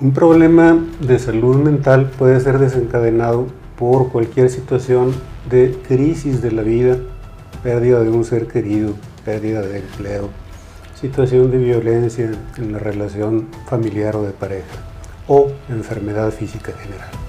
Un problema de salud mental puede ser desencadenado por cualquier situación de crisis de la vida, pérdida de un ser querido, pérdida de empleo, situación de violencia en la relación familiar o de pareja o enfermedad física general.